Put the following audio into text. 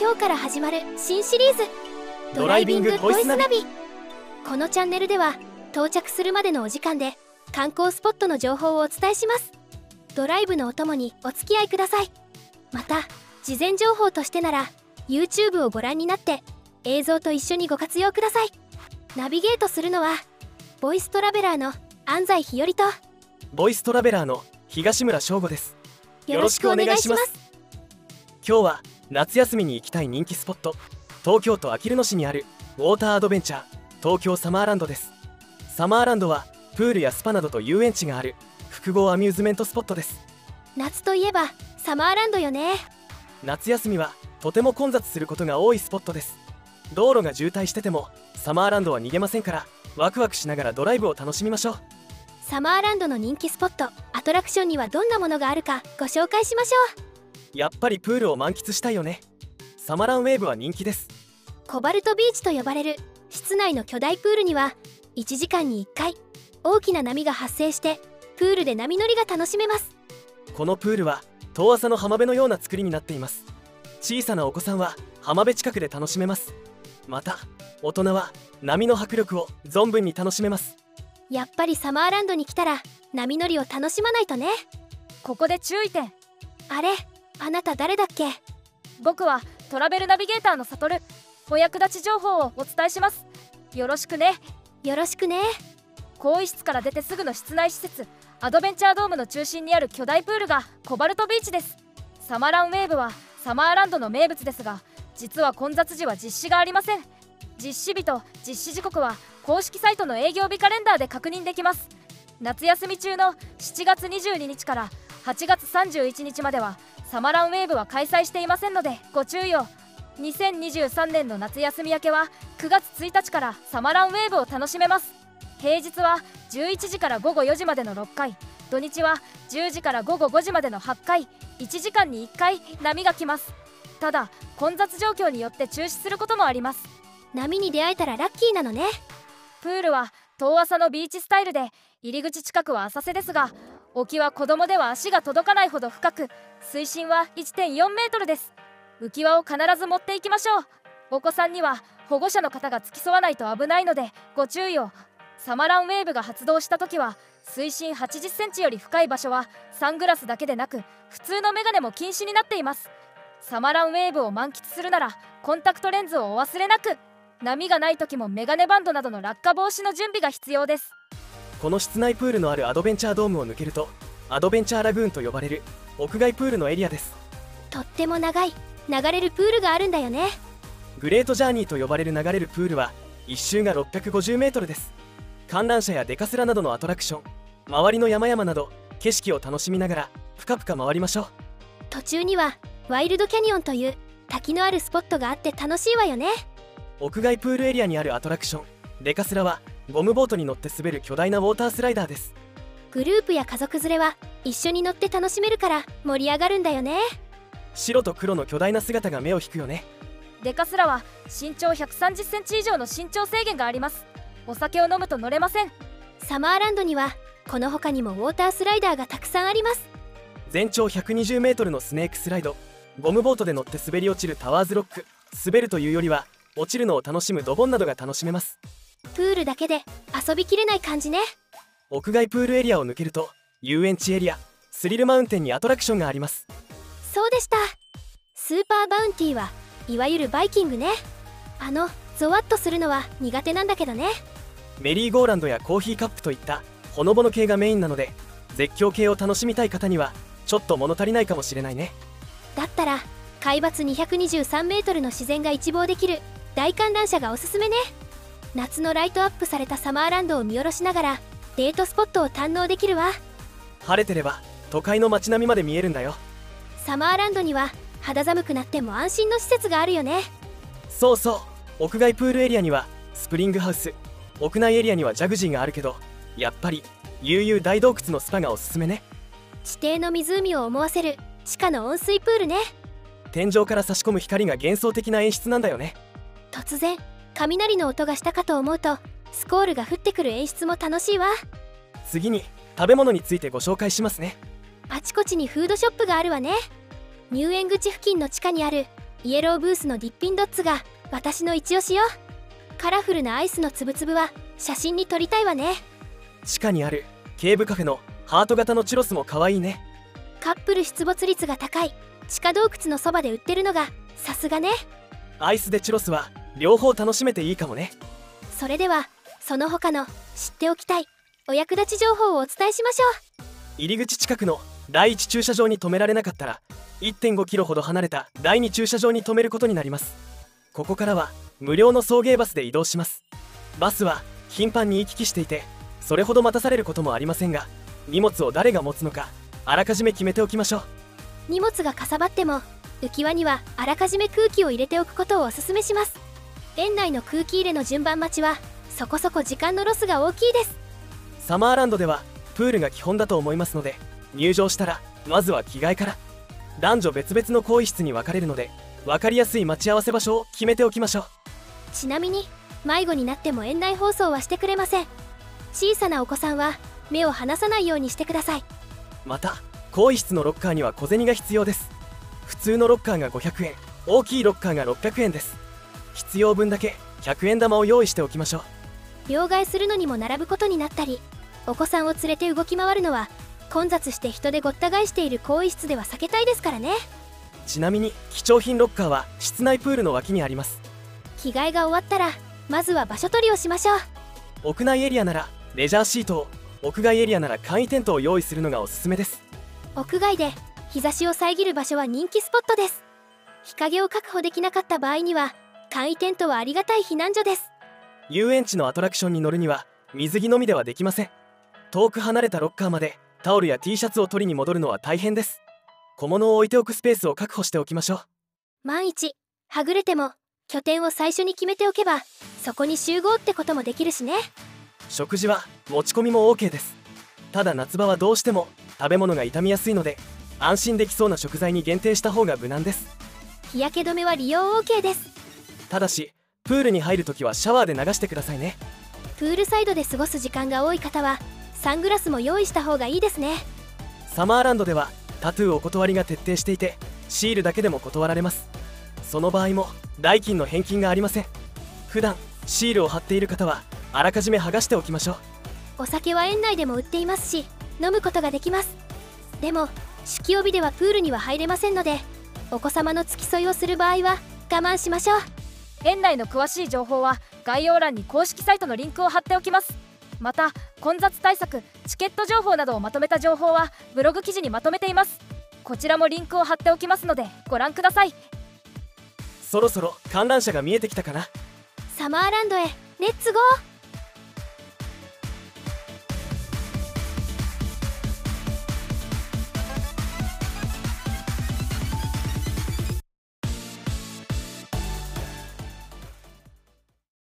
今日から始まる新シリーズ。ドライビングボイスナビ。このチャンネルでは到着するまでのお時間で観光スポットの情報をお伝えします。ドライブのお供にお付き合いください。また事前情報としてなら YouTube をご覧になって映像と一緒にご活用ください。ナビゲートするのはボイストラベラーの安西日和とボイストラベラーの東村翔吾です。よろしくお願いします。今日は夏休みに行きたい人気スポット。東京都あきる野市にあるウォーターアドベンチャー。東京サマーランドです。サマーランドはプールやスパなどと遊園地がある。複合アミューズメントスポットです。夏といえばサマーランドよね。夏休みはとても混雑することが多いスポットです。道路が渋滞しててもサマーランドは逃げませんからワクワクしながらドライブを楽しみましょう。サマーランドの人気スポットアトラクションにはどんなものがあるかご紹介しましょうやっぱりプールを満喫したいよね。サマランウェーブは人気です。コバルトビーチと呼ばれる室内の巨大プールには1時間に1回大きな波が発生してプールで波乗りが楽しめます。このプールは遠浅の浜辺のような作りになっています。小さなお子さんは浜辺近くで楽しめます。また大人は波の迫力を存分に楽しめます。やっぱりサマーランドに来たら波乗りを楽しまないとね。ここで注意点。あれあなた誰だっけ？僕はトラベルナビゲーターのサトル。お役立ち情報をお伝えします。よろしくね。よろしくね。更衣室から出てすぐの室内施設。アドベンチャードームの中心にある巨大プールがコバルトビーチです。サマランウェーブはサマーランドの名物ですが実は混雑時は実施がありません。実施日と実施時刻は公式サイトの営業日カレンダーで確認できます。夏休み中の7月22日から8月31日まではサマランウェーブは開催していませんのでご注意を。2023年の夏休み明けは9月1日からサマランウェーブを楽しめます。平日は11時から午後4時までの6回。土日は10時から午後5時までの8回。1時間に1回波が来ます。ただ混雑状況によって中止することもあります。波に出会えたらラッキーなのね。プールは遠浅のビーチスタイルで入り口近くは浅瀬ですが沖は子供では足が届かないほど深く水深は1.4メートルです。浮き輪を必ず持っていきましょう。お子さんには保護者の方が付き添わないと危ないのでご注意を。サマランウェーブが発動した時は水深80センチより深い場所はサングラスだけでなく普通のメガネも禁止になっています。サマランウェーブを満喫するならコンタクトレンズをお忘れなく。波がない時もメガネバンドなどの落下防止の準備が必要です。この室内プールのあるアドベンチャードームを抜けるとアドベンチャーラグーンと呼ばれる屋外プールのエリアです。とっても長い流れるプールがあるんだよね。グレートジャーニーと呼ばれる流れるプールは1周が650メートルです。観覧車やデカスラなどのアトラクション周りの山々など景色を楽しみながらぷかぷか回りましょう。途中にはワイルドキャニオンという滝のあるスポットがあって楽しいわよね。屋外プールエリアにあるアトラクションデカスラはゴムボートに乗って滑る巨大なウォータースライダーです。グループや家族連れは一緒に乗って楽しめるから盛り上がるんだよね。白と黒の巨大な姿が目を引くよね。デカスラは身長130センチ以上の身長制限があります。お酒を飲むと乗れません。サマーランドにはこの他にもウォータースライダーがたくさんあります。全長120メートルのスネークスライド。ゴムボートで乗って滑り落ちるタワーズロック。滑るというよりは落ちるのを楽しむドボンなどが楽しめますプールだけで遊びきれない感じね。屋外プールエリアを抜けると遊園地エリアスリルマウンテンにアトラクションがあります。そうでした。スーパーバウンティーはいわゆるバイキングね。あのゾワッとするのは苦手なんだけどね。メリーゴーランドやコーヒーカップといったほのぼの系がメインなので絶叫系を楽しみたい方にはちょっと物足りないかもしれないね。だったら海抜223メートルの自然が一望できる大観覧車がおすすめね夏のライトアップされたサマーランドを見下ろしながらデートスポットを堪能できるわ。晴れてれば都会の街並みまで見えるんだよ。サマーランドには肌寒くなっても安心の施設があるよね。そうそう屋外プールエリアにはスプリングハウス。屋内エリアにはジャグジーがあるけどやっぱり悠々大洞窟のスパがおすすめね。地底の湖を思わせる地下の温水プールね。天井から差し込む光が幻想的な演出なんだよね。突然雷の音がしたかと思うとスコールが降ってくる演出も楽しいわ。次に食べ物についてご紹介しますね。あちこちにフードショップがあるわね。入園口付近の地下にあるイエローブースのディッピンドッツが私の一押しよ。カラフルなアイスのつぶつぶは写真に撮りたいわね。地下にあるケーブカフェのハート型のチュロスも可愛いね。カップル出没率が高い。地下洞窟のそばで売ってるのがさすがね。アイスでチュロスは両方楽しめていいかもね。それではその他の知っておきたいお役立ち情報をお伝えしましょう。入り口近くの第1駐車場に止められなかったら1.5キロほど離れた第2駐車場に止めることになります。ここからは無料の送迎バスで移動します。バスは頻繁に行き来していてそれほど待たされることもありませんが荷物を誰が持つのかあらかじめ決めておきましょう。荷物がかさばっても浮き輪にはあらかじめ空気を入れておくことをおすすめします園内の空気入れの順番待ちはそこそこ時間のロスが大きいです。サマーランドではプールが基本だと思いますので入場したらまずは着替えから。男女別々の更衣室に分かれるので分かりやすい待ち合わせ場所を決めておきましょう。ちなみに迷子になっても園内放送はしてくれません。小さなお子さんは目を離さないようにしてください。また更衣室のロッカーには小銭が必要です。普通のロッカーが500円大きいロッカーが600円です必要分だけ100円玉を用意しておきましょう。両替するのにも並ぶことになったりお子さんを連れて動き回るのは混雑して人でごった返している更衣室では避けたいですからね。ちなみに貴重品ロッカーは室内プールの脇にあります。着替えが終わったらまずは場所取りをしましょう。屋内エリアならレジャーシートを屋外エリアなら簡易テントを用意するのがおすすめです。屋外で日差しを遮る場所は人気スポットです。日陰を確保できなかった場合には簡易テントはありがたい避難所です。遊園地のアトラクションに乗るには水着のみではできません。遠く離れたロッカーまでタオルや T シャツを取りに戻るのは大変です。小物を置いておくスペースを確保しておきましょう。万一はぐれても拠点を最初に決めておけばそこに集合ってこともできるしね。食事は持ち込みも OK です。ただ夏場はどうしても食べ物が傷みやすいので安心できそうな食材に限定した方が無難です。日焼け止めは利用 OK ですただしプールに入るときはシャワーで流してくださいね。プールサイドで過ごす時間が多い方はサングラスも用意した方がいいですね。サマーランドではタトゥーお断りが徹底していてシールだけでも断られます。その場合も代金の返金がありません。普段シールを貼っている方はあらかじめ剥がしておきましょう。お酒は園内でも売っていますし飲むことができます。でも酒気帯びではプールには入れませんのでお子様の付き添いをする場合は我慢しましょう園内の詳しい情報は概要欄に公式サイトのリンクを貼っておきます。また混雑対策チケット情報などをまとめた情報はブログ記事にまとめています。こちらもリンクを貼っておきますのでご覧ください。そろそろ観覧車が見えてきたかな？サマーランドへレッツゴー